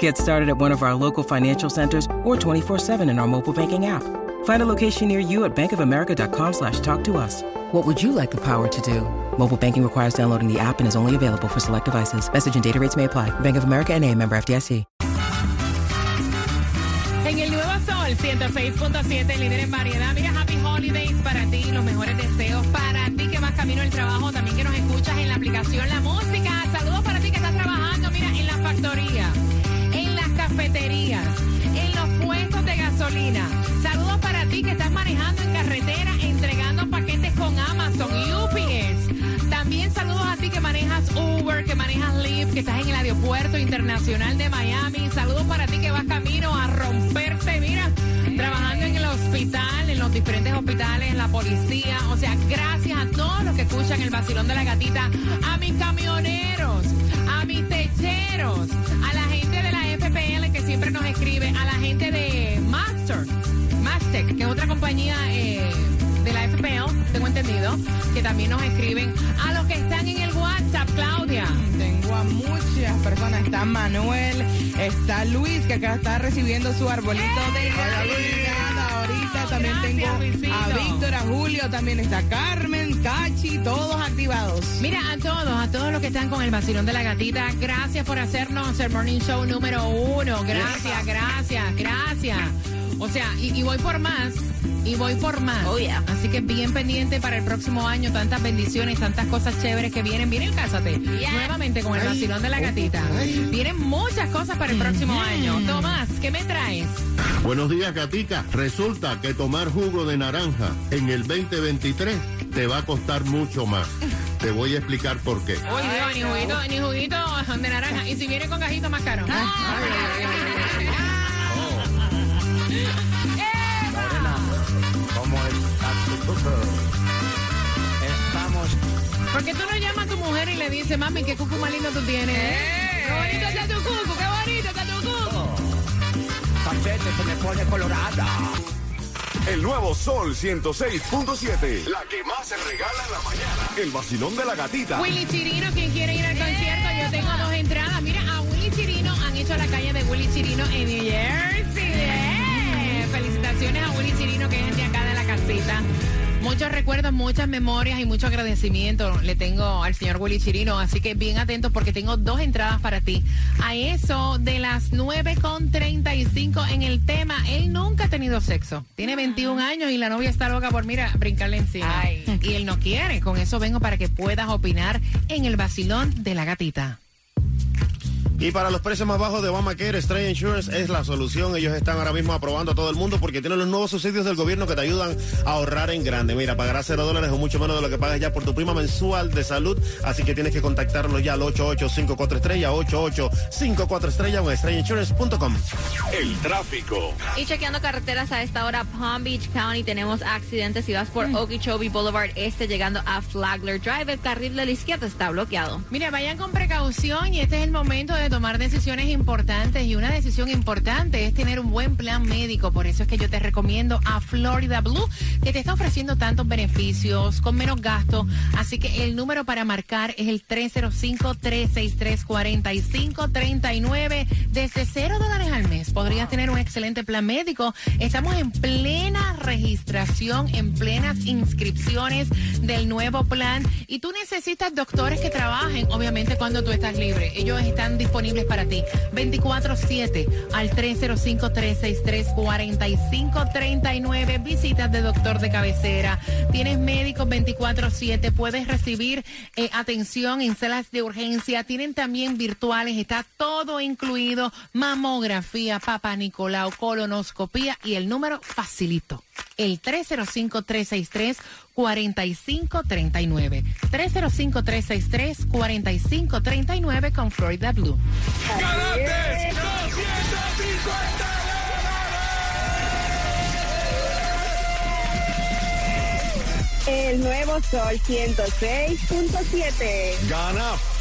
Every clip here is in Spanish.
Get started at one of our local financial centers or 24-7 in our mobile banking app. Find a location near you at bankofamerica.com slash talk to us. What would you like the power to do? Mobile banking requires downloading the app and is only available for select devices. Message and data rates may apply. Bank of America and a member FDIC. En el Nuevo Sol 106.7, líder en variedad. Mira, Happy Holidays para ti, los mejores deseos para ti que vas camino al trabajo, también que nos escuchas en la aplicación La Música. Saludos para ti que estás trabajando, mira, en la factoría, en las cafeterías, en los puestos de gasolina. Saludos para ti que estás manejando en carretera, entregando paquetes con Amazon y UPS. También saludos a ti que manejas Uber, que manejas Lyft, que estás en el aeropuerto internacional de Miami. Saludos para ti que vas camino a romperte, mira, trabajando en el hospital, en los diferentes hospitales, en la policía. O sea, gracias a todos los que escuchan el vacilón de la gatita, a mis camioneros, a mis techeros, a la gente siempre nos escribe, a la gente de Master, Mastec, que es otra compañía eh, de la FPL, tengo entendido, que también nos escriben, a los que están en el WhatsApp, Claudia. Tengo a muchas personas. Está Manuel, está Luis, que acá está recibiendo su arbolito de Navidad. Ahorita también Gracias, tengo a Víctor, a Julio, también está Carmen, Cachi, todos activados. Mira, a todos, a todos los que están con el vacilón de la gatita, gracias por hacernos el morning show número uno. Gracias, gracias, gracias. O sea, y, y voy por más. Y voy por más. Oh, yeah. Así que bien pendiente para el próximo año. Tantas bendiciones, tantas cosas chéveres que vienen. Vienen, cásate. Nuevamente con el vacilón de la gatita. Vienen muchas cosas para el próximo año. Tomás, ¿qué me traes? Buenos días, Gatica. Resulta que tomar jugo de naranja en el 2023 te va a costar mucho más. Te voy a explicar por qué. Uy, Dios, ni juguito, ni juguito de naranja. Y si viene con cajito más caro. ¿Cómo tu? Estamos ¿Por qué tú no llamas a tu mujer y le dices, mami, qué cucu más lindo tú tienes? ¡Qué bonito está tu cucu! ¡Qué bonito está tu cucu! cachete, se me pone colorada. El nuevo Sol 106.7. La que más se regala en la mañana. El vacilón de la gatita. Willy Chirino, quien quiere ir al concierto, yo tengo dos entradas. Mira, a Willy Chirino han hecho la calle de Willy Chirino en New Jersey. ¡Eh! Felicitaciones a Willy Chirino, que es de acá de la casita. Muchos recuerdos, muchas memorias y mucho agradecimiento le tengo al señor Willy Chirino. Así que bien atentos porque tengo dos entradas para ti. A eso de las 9.35 en el tema. Él nunca ha tenido sexo. Tiene 21 años y la novia está loca por, mira, brincarle encima. Ay. Y él no quiere. Con eso vengo para que puedas opinar en el vacilón de la gatita. Y para los precios más bajos de Obamacare, Stray Insurance es la solución. Ellos están ahora mismo aprobando a todo el mundo porque tienen los nuevos subsidios del gobierno que te ayudan a ahorrar en grande. Mira, pagarás cero dólares o mucho menos de lo que pagas ya por tu prima mensual de salud. Así que tienes que contactarlos ya al 8854 estrella, 8854 estrella o en strayinsurance.com. El tráfico. Y chequeando carreteras a esta hora, Palm Beach County, tenemos accidentes. Si vas por Okeechobee Boulevard Este, llegando a Flagler Drive, el carril de la izquierda está bloqueado. Mira, vayan con precaución y este es el momento de tomar decisiones importantes y una decisión importante es tener un buen plan médico. Por eso es que yo te recomiendo a Florida Blue, que te está ofreciendo tantos beneficios con menos gasto. Así que el número para marcar es el 305-363-4539. Desde cero dólares al mes podrías tener un excelente plan médico. Estamos en plena registración, en plenas inscripciones del nuevo plan y tú necesitas doctores que trabajen, obviamente cuando tú estás libre. Ellos están disponibles para ti 24/7 al 305-363-4539. Visitas de doctor de cabecera. Tienes médicos 24/7. Puedes recibir eh, atención en salas de urgencia. Tienen también virtuales. Está todo incluido. Mamografía, papá Nicolau, colonoscopía y el número facilito. El 305-363-4539. 305-363-4539 con Florida Blue. ¡Garantes 200 El nuevo Sol 106.7. Gana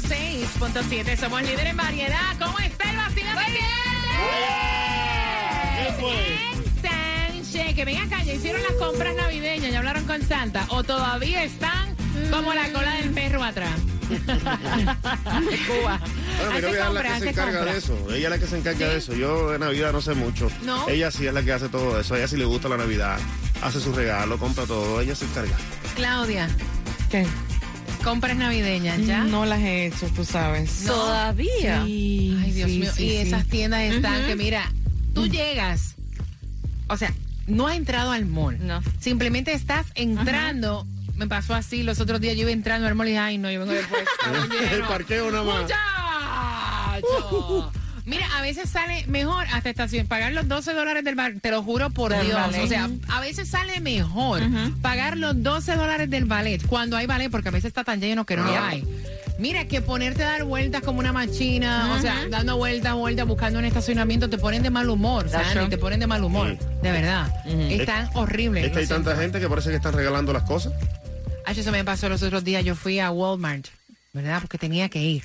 106.7 somos líderes en variedad. ¿Cómo está el vacío ¿Qué fue? Sánchez, que ven acá, ya hicieron las compras navideñas, ya hablaron con Santa, o todavía están como la cola del perro atrás. Cuba. Bueno, mi novia es la que se encarga de eso. Ella es la que se encarga de eso. Yo de Navidad no sé mucho. ¿No? Ella sí es la que hace todo eso. A ella sí le gusta la Navidad. Hace su regalo, compra todo. Ella se encarga. Claudia, ¿Qué? Compras navideñas, ¿ya? No las he hecho, tú sabes. Todavía. Sí, Ay, Dios sí, mío. sí, y sí. esas tiendas están que, mira, tú llegas, o sea, no has entrado al mall. No. Simplemente estás entrando. Me pasó así los otros días, yo iba entrando al mall y dije, ay, no, yo vengo después. El parqueo nada más. Muchacho. Mira, a veces sale mejor hasta estación pagar los 12 dólares del bar, te lo juro por Del Dios. ballet. O sea, a veces sale mejor pagar los 12 dólares del ballet cuando hay ballet, porque a veces está tan lleno que no lo hay. Mira, que ponerte a dar vueltas como una machina, o sea, dando vueltas, vueltas, buscando un estacionamiento, te ponen de mal humor, Sandy, te ponen de mal humor, de verdad. Están horribles. Es que hay siento. tanta gente que parece que están regalando las cosas. Ay, eso me pasó los otros días. Yo fui a Walmart, ¿verdad? Porque tenía que ir.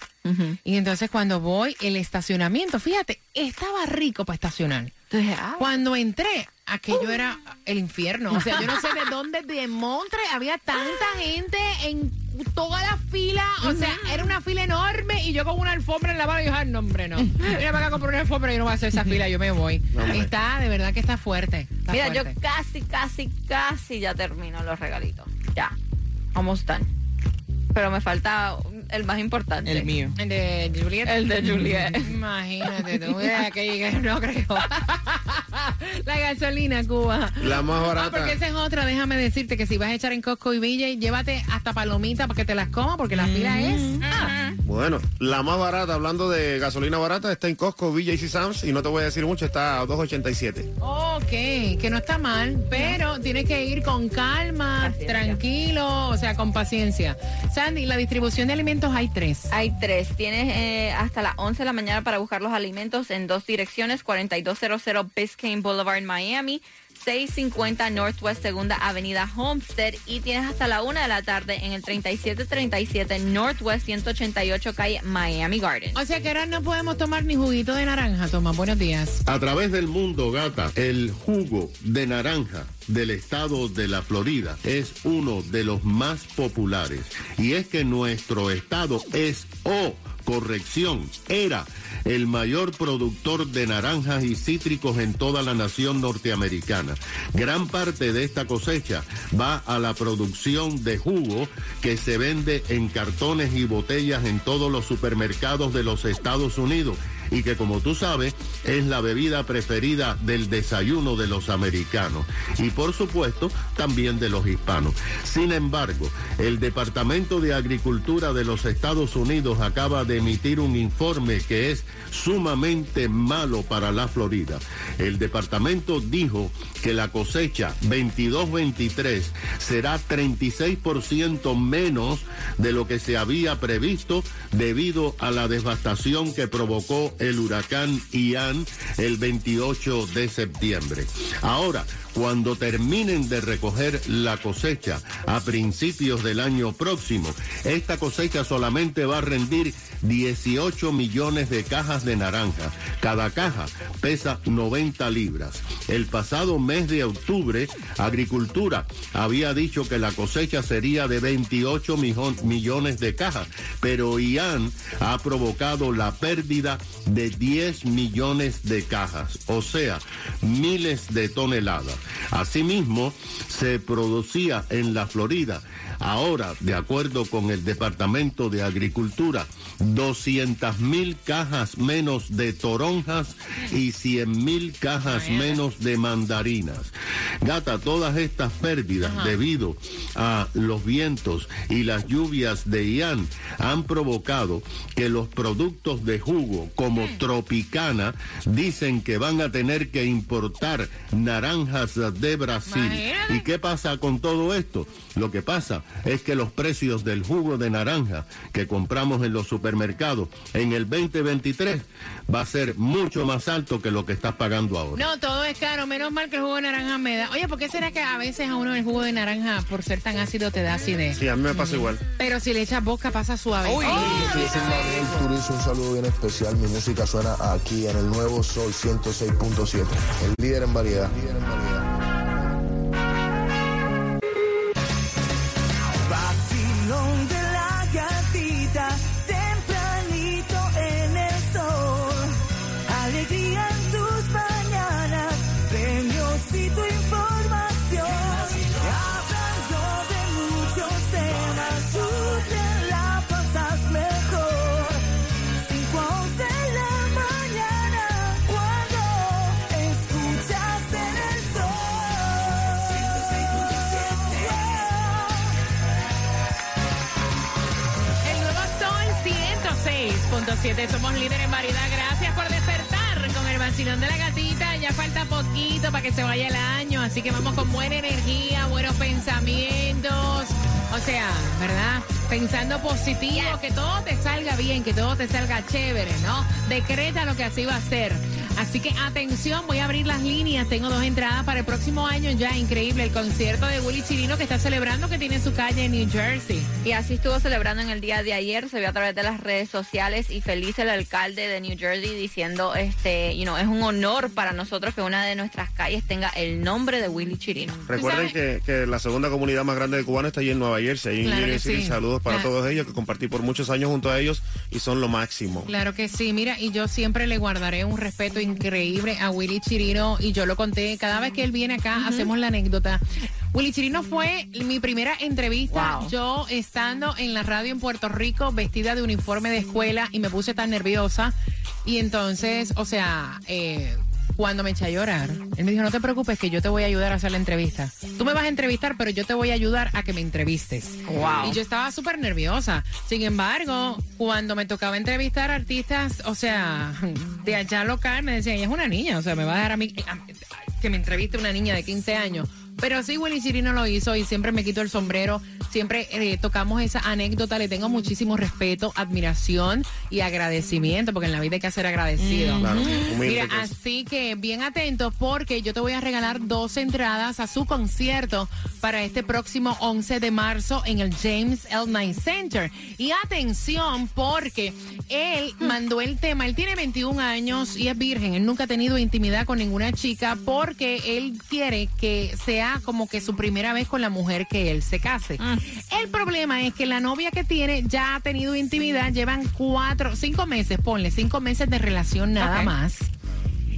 Y entonces cuando voy, el estacionamiento, fíjate, estaba rico para estacionar. Entonces, ah, Cuando entré, aquello era el infierno. O sea, yo no sé de dónde de Montre había tanta gente en toda la fila. O sea, era una fila enorme y yo con una alfombra en la mano y yo, "Ay, no, hombre, no. Mira para acá comprar una alfombra y yo no voy a hacer esa fila, yo me voy. No, está, de verdad que está fuerte. está Mira, yo casi, casi, casi ya termino los regalitos. Ya. Almost done. Pero me falta el más importante. El mío. El de Juliet. El de Juliet. Imagínate, tú que llegué, no creo. La gasolina, Cuba. La más Ah, barata. porque esa es otra, déjame decirte que si vas a echar en Costco y Villa, llévate hasta palomitas para que te las comas, porque la fila es. ah. Bueno, la más barata, hablando de gasolina barata, está en Costco, Villa y Sam's. Y no te voy a decir mucho, está a 2.87. Ok, que no está mal, pero tienes que ir con calma, Paciencia. tranquilo, o sea, con paciencia. Sandy, la distribución de alimentos hay tres. Hay tres. Tienes eh, hasta las 11 de la mañana para buscar los alimentos en dos direcciones, 4200 Biscayne Boulevard, Miami, 650 Northwest Segunda Avenida Homestead y tienes hasta la 1 de la tarde en el 3737 Northwest 188 Calle Miami Gardens. O sea que ahora no podemos tomar ni juguito de naranja, Tomás. Buenos días. A través del mundo, gata, el jugo de naranja del estado de la Florida es uno de los más populares. Y es que nuestro estado es, oh, corrección, era el mayor productor de naranjas y cítricos en toda la nación norteamericana. Gran parte de esta cosecha va a la producción de jugo que se vende en cartones y botellas en todos los supermercados de los Estados Unidos y que como tú sabes es la bebida preferida del desayuno de los americanos y por supuesto también de los hispanos. Sin embargo, el Departamento de Agricultura de los Estados Unidos acaba de emitir un informe que es sumamente malo para la Florida. El departamento dijo que la cosecha 22-23 será 36% menos de lo que se había previsto debido a la devastación que provocó el huracán Ian el 28 de septiembre. Ahora, cuando terminen de recoger la cosecha a principios del año próximo, esta cosecha solamente va a rendir 18 millones de cajas de naranja. Cada caja pesa 90 libras. El pasado mes de octubre, Agricultura había dicho que la cosecha sería de 28 mijo- millones de cajas, pero Ian ha provocado la pérdida de 10 millones de cajas, o sea, miles de toneladas. Asimismo, se producía en la Florida, ahora, de acuerdo con el Departamento de Agricultura, 200 mil cajas menos de toronjas y 100 mil cajas menos de mandarinas. Gata, todas estas pérdidas debido a los vientos y las lluvias de Ian han provocado que los productos de jugo como Tropicana dicen que van a tener que importar naranjas de Brasil. Imagínate. ¿Y qué pasa con todo esto? Lo que pasa es que los precios del jugo de naranja que compramos en los supermercados en el 2023 va a ser mucho más alto que lo que estás pagando ahora. No, todo es caro. Menos mal que el jugo de naranja me da. Oye, ¿por qué será que a veces a uno el jugo de naranja, por ser tan ácido, te da acidez? Sí, a mí me pasa igual. Pero si le echas boca, pasa suave. Manuel Turizo, un saludo bien especial. Mi música suena aquí en el nuevo Sol 106.7. El líder en variedad. Líder en variedad. 7. Somos líderes en variedad. Gracias por despertar con el vacilón de la gatita. Ya falta poquito para que se vaya el año. Así que vamos con buena energía, buenos pensamientos. O sea, ¿verdad? Pensando positivo, que todo te salga bien, que todo te salga chévere, ¿no? Decreta lo que así va a ser. Así que atención, voy a abrir las líneas. Tengo dos entradas para el próximo año ya. Increíble. El concierto de Willy Chirino que está celebrando que tiene su calle en New Jersey. Y así estuvo celebrando en el día de ayer, se vio a través de las redes sociales y feliz el alcalde de New Jersey diciendo, este, you know, es un honor para nosotros que una de nuestras calles tenga el nombre de Willy Chirino. Recuerden que, que la segunda comunidad más grande de cubanos está allí en Nueva Jersey. en New Jersey. sí. Saludos para Claro. todos ellos que compartí por muchos años junto a ellos y son lo máximo. Claro que sí, mira, y yo siempre le guardaré un respeto increíble a Willy Chirino y yo lo conté, cada vez que él viene acá hacemos la anécdota. Willy Chirino fue mi primera entrevista, Wow. yo estando en la radio en Puerto Rico vestida de uniforme de escuela y me puse tan nerviosa y entonces, o sea, eh, cuando me eché a llorar, él me dijo, no te preocupes que yo te voy a ayudar a hacer la entrevista. Tú me vas a entrevistar, pero yo te voy a ayudar a que me entrevistes. Wow. Y yo estaba súper nerviosa. Sin embargo, cuando me tocaba entrevistar artistas, o sea, de allá local, me decían, ella es una niña, o sea, me va a dejar a mí que me entreviste una niña de 15 años. Pero sí, Willy Chirino lo hizo y siempre me quito el sombrero. Siempre eh, tocamos esa anécdota. Le tengo muchísimo respeto, admiración y agradecimiento, porque en la vida hay que ser agradecido. Claro, Mira, que es. así que bien atentos porque yo te voy a regalar dos entradas a su concierto para este próximo 11 de marzo en el James L. Knight Center. Y atención porque él mandó el tema, él tiene 21 años y es virgen, él nunca ha tenido intimidad con ninguna chica porque él quiere que sea como que su primera vez con la mujer que él se case. El problema es que la novia que tiene ya ha tenido intimidad, llevan cuatro, cinco meses, ponle, cinco meses de relación nada más.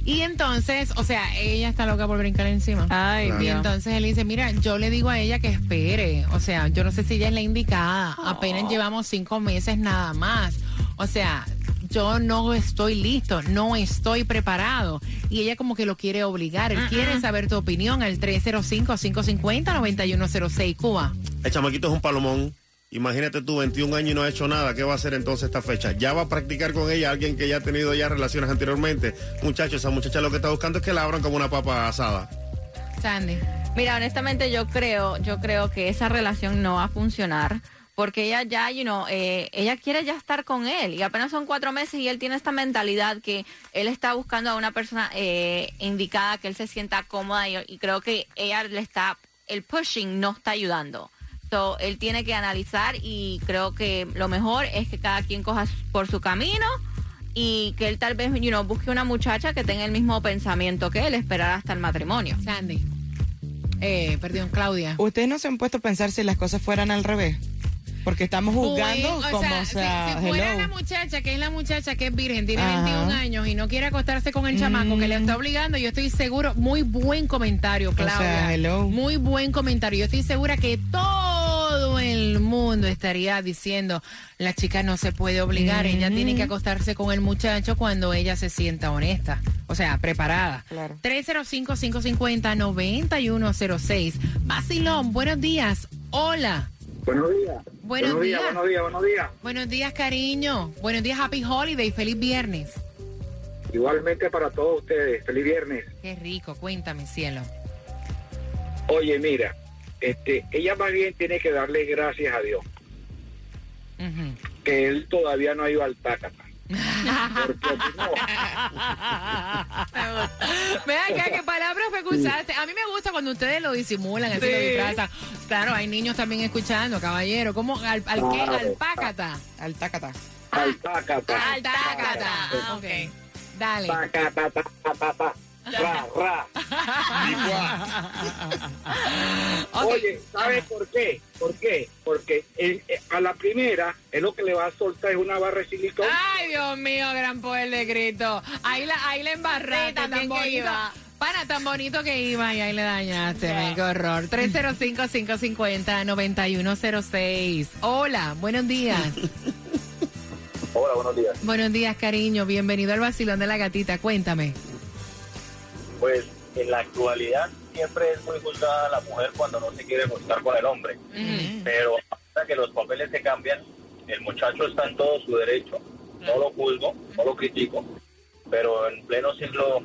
Y entonces, o sea, ella está loca por brincar encima. Ay, Claro. Y entonces él dice, mira, yo le digo a ella que espere. O sea, yo no sé si ella es la indicada. Apenas llevamos cinco meses nada más. O sea, yo no estoy listo, no estoy preparado. Y ella como que lo quiere obligar. Él quiere saber tu opinión al 305-550-9106 Cuba. El chamaquito es un palomón. Imagínate tú, 21 años y no ha hecho nada. ¿Qué va a hacer entonces esta fecha? ¿Ya va a practicar con ella alguien que ya ha tenido ya relaciones anteriormente? Muchachos, esa muchacha lo que está buscando es que la abran como una papa asada. Sandy. Mira, honestamente yo creo, yo creo que esa relación no va a funcionar porque ella ya, you know, eh, ella quiere ya estar con él y apenas son cuatro meses y él tiene esta mentalidad que él está buscando a una persona eh, indicada que él se sienta cómoda y, y creo que ella le está, el pushing no está ayudando. So, él tiene que analizar y creo que lo mejor es que cada quien coja por su camino y que él tal vez, you know, busque una muchacha que tenga el mismo pensamiento que él, esperar hasta el matrimonio. Sandy. Eh, perdón, Claudia. ¿Ustedes no se han puesto a pensar si las cosas fueran al revés? Porque estamos juzgando como, sea, o sea, si, si fuera la muchacha, que es la muchacha que es virgen, tiene Ajá. 21 años y no quiere acostarse con el chamaco que le está obligando, yo estoy seguro, muy buen comentario, Claudia. sea, hello. Muy buen comentario. Yo estoy segura que todo el mundo estaría diciendo, la chica no se puede obligar, ella tiene que acostarse con el muchacho cuando ella se sienta honesta, o sea, preparada. Claro. 305-550-9106. Basilón, buenos días. Hola. Buenos días. Buenos días. Buenos días, buenos días. Buenos días, cariño. Buenos días, Happy Holiday. Feliz viernes. Igualmente para todos ustedes. Feliz viernes. Qué rico. Cuéntame, cielo. Oye, mira, este, ella más bien tiene que darle gracias a Dios que él todavía no ha ido al Tácata. Porque no, Vean acá, qué palabras me escuchaste. A mí me gusta cuando ustedes lo disimulan, así lo disfrazan. Claro, hay niños también escuchando, caballero. ¿Cómo? ¿Al, al qué? Claro. Alpácata. Al tácata. al Tácata. Altácata. Ah, ok. Dale. Tácata, tácata, ra, ra. Oye, ¿sabes por qué? ¿Por qué? Porque eh, a la primera, él lo que le va a soltar es una barra de silicón. Ay, Dios mío, gran poder de Cristo. Ahí la, ahí la embarraste, Sí, también tan que iba. Para, tan bonito que iba y ahí le dañaste, men, qué horror. 305-550-9106. Hola, buenos días. Hola, buenos días. buenos días, cariño. Bienvenido al vacilón de la gatita. Cuéntame. Pues en la actualidad siempre es muy juzgada la mujer cuando no se quiere acostar con el hombre. Pero hasta que los papeles se cambian, el muchacho está en todo su derecho. No lo juzgo, no lo critico, pero en pleno siglo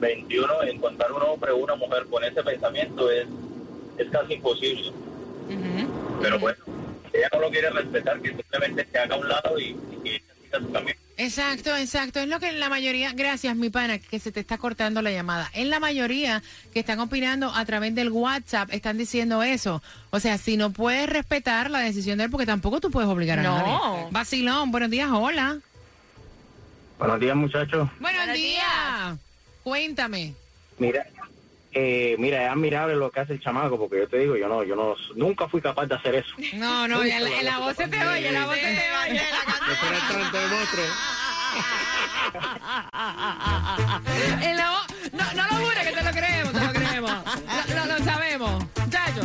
XXI encontrar un hombre o una mujer con ese pensamiento es, es casi imposible. Pero bueno, ella no lo quiere respetar, que simplemente se haga a un lado y, y su camino. Exacto, exacto. Es lo que la mayoría, gracias mi pana, que se te está cortando la llamada. En la mayoría que están opinando a través del WhatsApp están diciendo eso. O sea, si no puedes respetar la decisión de él, porque tampoco tú puedes obligar a No. nadie. Vacilón, buenos días, hola. Buenos días, muchachos. Buenos, Buenos días. días. Cuéntame. Mira, eh, mira, es admirable lo que hace el chamaco, porque yo te digo, yo no, yo no, nunca fui capaz de hacer eso. No, no, en la, en la voz se te oye, en la voz se te oye. De. En la no, no lo jures que te lo creemos, te lo creemos. Lo, lo- lo sabemos. Chacho.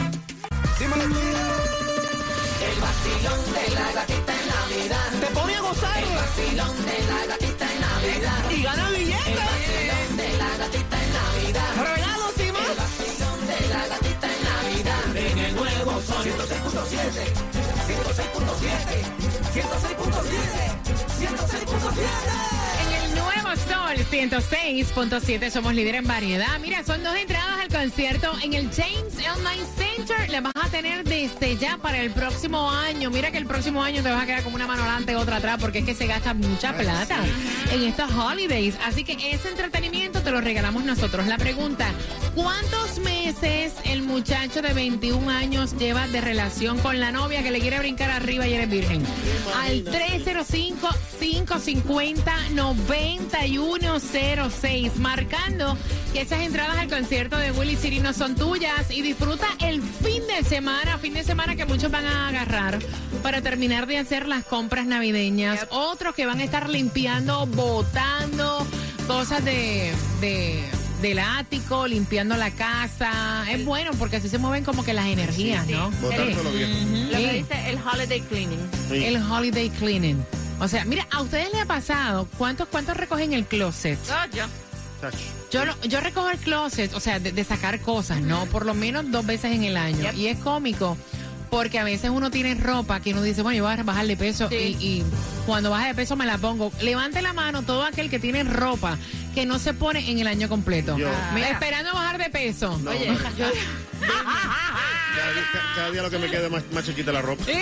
Te pone a gozar. El vacilón de la gatita en Navidad. Y gana billetes. El vacilón de la gatita en Navidad. Regalos y más. El vacilón de la gatita en Navidad. En el nuevo sol. 106.7. 106.7. 106.7. 106.7. En el nuevo Sol 106.7 somos líder en variedad. Mira, son dos entradas al concierto en el James Online Center. Le vas a tener desde ya para el próximo año. Mira que el próximo año te vas a quedar como una mano adelante, otra atrás, porque es que se gasta mucha plata en estos holidays. Así que ese entretenimiento te lo regalamos nosotros. La pregunta, ¿cuántos meses el muchacho de 21 años lleva de relación con la novia que le quiere brincar arriba y eres virgen? Al 305-550-9106, marcando que esas entradas al concierto de Willy City no son tuyas y disfruta el fin de semana, fin de semana que muchos van a agarrar para terminar de hacer las compras navideñas. Otros que van a estar limpiando, botando cosas de, de- del ático, limpiando la casa. Es bueno porque así se mueven como que las energías, ¿no? Botárselo viejo. Lo que Sí. dice el holiday cleaning. Sí. El holiday cleaning. O sea, mira, a ustedes les ha pasado, ¿cuántos, cuántos recogen el closet? yo. Chacho. Yo, lo- yo recojo el closet, o sea, de, de sacar cosas, ¿no? Por lo menos dos veces en el año. Y es cómico, porque a veces uno tiene ropa que uno dice, bueno, yo voy a bajar de peso Sí. y, y cuando baje de peso me la pongo. Levante la mano todo aquel que tiene ropa que no se pone en el año completo. Yo. Me- esperando bajar de peso. No, Oye, yo- Cada, día- cada día lo que me quede más, más chiquita la ropa. sí,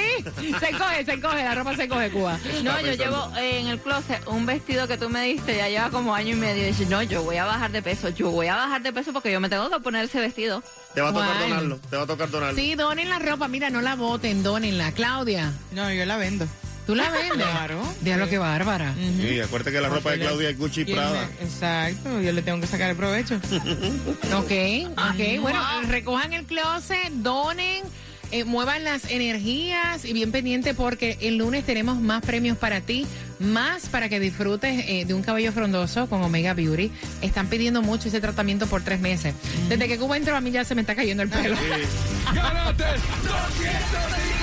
se coge, se coge, la ropa se coge, Cuba. No, yo llevo eh, en el closet un vestido que tú me diste, ya lleva como año y medio. Y dice, no, yo voy a bajar de peso, yo voy a bajar de peso porque yo me tengo que poner ese vestido. Te va a tocar donarlo. Te va a tocar donarlo. Sí, donen la ropa, mira, no la boten, donenla. Claudia, No, yo la vendo. ¿Tú la vendes? Claro. Diablo, qué bárbara. Sí, acuérdate que la ropa de Claudia es Gucci y ¿Quién Prada. Exacto, yo le tengo que sacar el provecho. Ok, ok. Bueno, recojan el closet, donen. eh, muevan las energías y bien pendiente porque el lunes tenemos más premios para ti, más para que disfrutes eh, de un cabello frondoso con Omega Beauty. Están pidiendo mucho ese tratamiento por tres meses. Desde que Cuba entró a mí ya se me está cayendo el pelo. ¡Gánate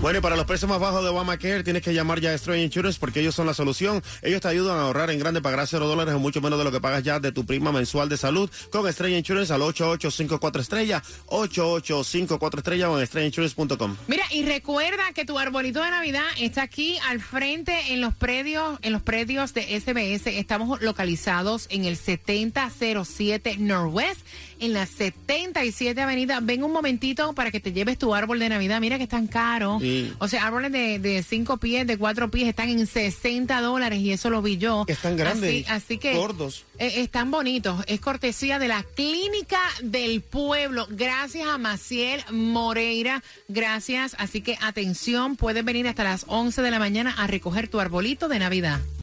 Bueno, y para los precios más bajos de Obamacare tienes que llamar ya a Stray Insurance porque ellos son la solución. Ellos te ayudan a ahorrar en grande, pagar cero dólares o mucho menos de lo que pagas ya de tu prima mensual de salud con Stray Insurance al 8854 estrella, 8854 estrella o en StrayInsurance.com. Mira, y recuerda que tu arbolito de Navidad está aquí al frente en los predios, en los predios de SBS. Estamos localizados en el 7007 Northwest, en la 77 Avenida. Ven un momentito para que te lleves tu árbol de Navidad. Mira que están caros. Sí. O sea, árboles de, de cinco pies, de cuatro pies, están en 60 dólares y eso lo vi yo. Están grandes, Así, así que. gordos. eh, están bonitos. Es cortesía de la Clínica del Pueblo. Gracias a Maciel Moreira. Gracias. Así que atención, puedes venir hasta las 11 de la mañana a recoger tu arbolito de Navidad.